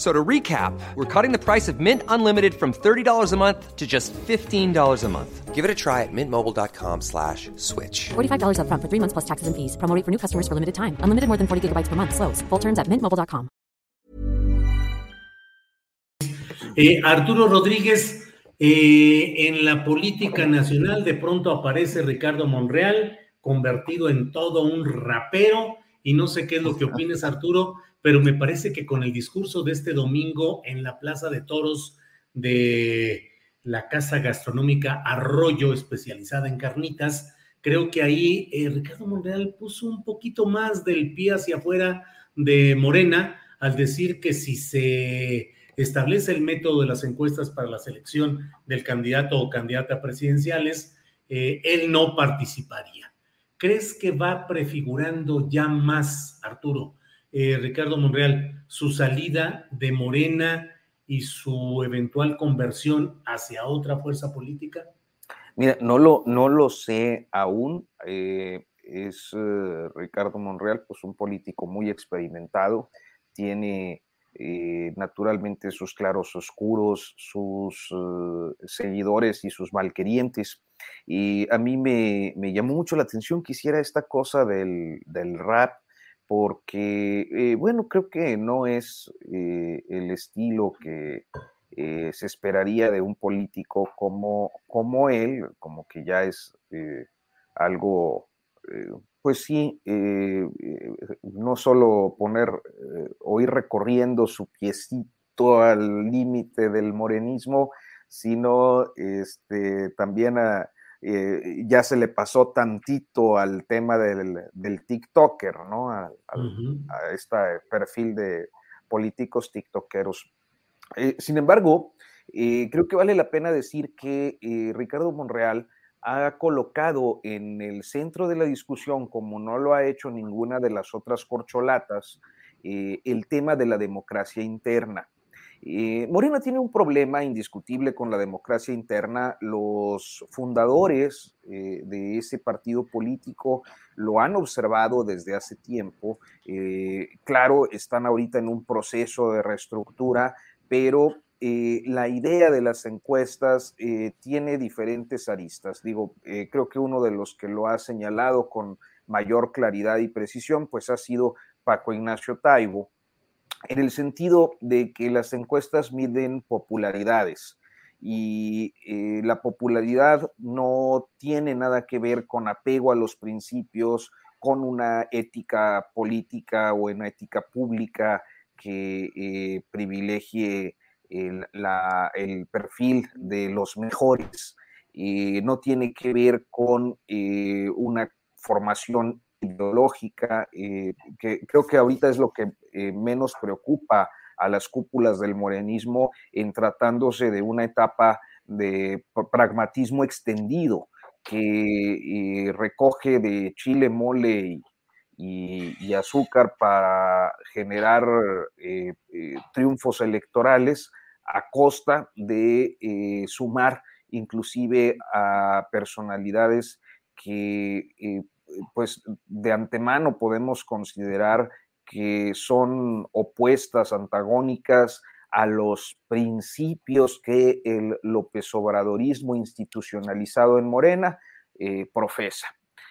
So to recap, we're cutting the price of Mint Unlimited from $30 a month to just $15 a month. Give it a try at mintmobile.com slash switch. $45 upfront for three months plus taxes and fees. Promo for new customers for limited time. Unlimited more than 40 gigabytes per month. Slows. Full terms at mintmobile.com. Eh, Arturo Rodríguez, eh, en la política nacional de pronto aparece Ricardo Monreal, convertido en todo un rapero, y no sé qué es lo que opines, Arturo, pero me parece que con el discurso de este domingo en la Plaza de Toros de la Casa Gastronómica Arroyo, especializada en carnitas, creo que ahí eh, Ricardo Monreal puso un poquito más del pie hacia afuera de Morena al decir que si se establece el método de las encuestas para la selección del candidato o candidata presidenciales, eh, él no participaría. ¿Crees que va prefigurando ya más, Arturo, eh, Ricardo Monreal, su salida de Morena y su eventual conversión hacia otra fuerza política? Mira, no lo, no lo sé aún. eh, es eh, Ricardo Monreal, pues un político muy experimentado, tiene naturalmente sus claros oscuros, sus seguidores y sus malquerientes. Y a mí me, me llamó mucho la atención que hiciera esta cosa del, del rap, porque, eh, bueno, creo que no es eh, el estilo que eh, se esperaría de un político como, como él, como que ya es algo, pues sí, no solo poner o ir recorriendo su piecito al límite del morenismo, sino este, también a, eh, ya se le pasó tantito al tema del, del TikToker, ¿no? A, al- Ujú. a este perfil de políticos TikTokeros. Eh, sin embargo, eh, creo que vale la pena decir que Ricardo Monreal ha colocado en el centro de la discusión, como no lo ha hecho ninguna de las otras corcholatas, el tema de la democracia interna. Eh, Morena tiene un problema indiscutible con la democracia interna. Los fundadores eh, de ese partido político lo han observado desde hace tiempo. Eh, claro, están ahorita en un proceso de reestructura, pero eh, la idea de las encuestas tiene diferentes aristas. Digo, creo que uno de los que lo ha señalado con mayor claridad y precisión, pues ha sido Paco Ignacio Taibo, en el sentido de que las encuestas miden popularidades y eh, la popularidad no tiene nada que ver con apego a los principios, con una ética política o una ética pública que eh, privilegie el, perfil de los mejores. Eh, no tiene que ver con eh, una formación ideológica, eh, que creo que ahorita es lo que eh, menos preocupa a las cúpulas del morenismo en tratándose de una etapa de pr- pragmatismo extendido que eh, recoge de chile, mole y, y- azúcar para generar triunfos electorales a costa de sumar inclusive a personalidades que pues de antemano podemos considerar que son opuestas, antagónicas a los principios que el López Obradorismo institucionalizado en Morena eh, profesa.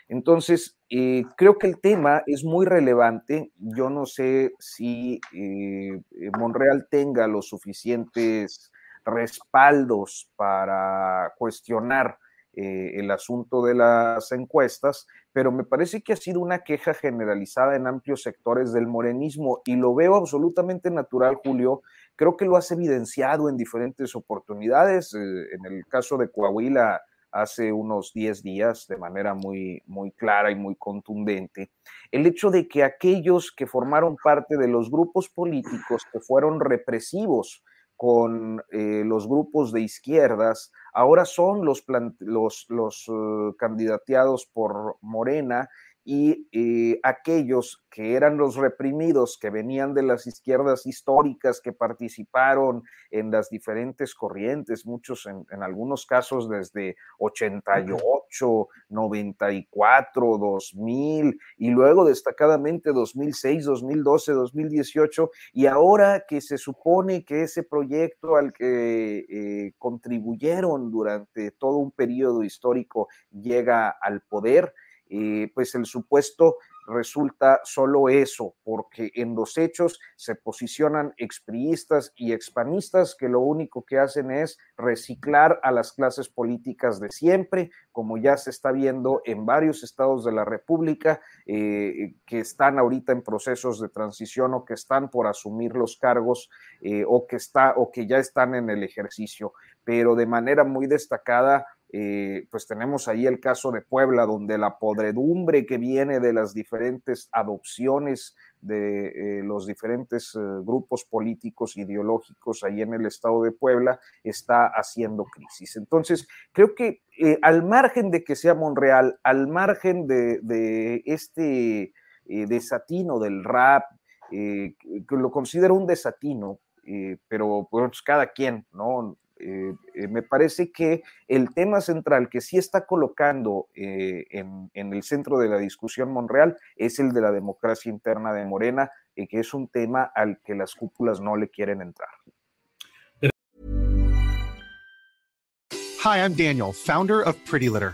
Entonces, eh, creo que el tema es muy relevante. Yo no sé si eh, Monreal tenga los suficientes respaldos para cuestionar eh, el asunto de las encuestas, pero me parece que ha sido una queja generalizada en amplios sectores del morenismo y lo veo absolutamente natural, Julio. Creo que lo has evidenciado en diferentes oportunidades. Eh, en el caso de Coahuila, hace unos 10 días de manera muy, muy clara y muy contundente, el hecho de que aquellos que formaron parte de los grupos políticos que fueron represivos con eh, los grupos de izquierdas, ahora son los, los, los uh, candidateados por Morena y eh, aquellos que eran los reprimidos, que venían de las izquierdas históricas, que participaron en las diferentes corrientes, muchos en, algunos casos desde 88, 94, 2000 y luego destacadamente 2006, 2012, 2018 y ahora que se supone que ese proyecto al que eh, contribuyeron durante todo un periodo histórico llega al poder, pues el supuesto resulta solo eso, porque en los hechos se posicionan expriistas y expanistas que lo único que hacen es reciclar a las clases políticas de siempre, como ya se está viendo en varios estados de la República eh, que están ahorita en procesos de transición o que están por asumir los cargos eh, o que está o que ya están en el ejercicio, pero de manera muy destacada eh, pues tenemos ahí el caso de Puebla, donde la podredumbre que viene de las diferentes adopciones de eh, los diferentes eh, grupos políticos ideológicos ahí en el estado de Puebla está haciendo crisis. Entonces, creo que al margen de que sea Monreal, al margen de, este desatino del rap, que lo considero un desatino, pero pues cada quien, ¿no? Eh, eh, me parece que el tema central que sí está colocando eh, en, en, el centro de la discusión Monreal es el de la democracia interna de Morena, que es un tema al que las cúpulas no le quieren entrar. Hi, I'm Daniel, founder of Pretty Litter.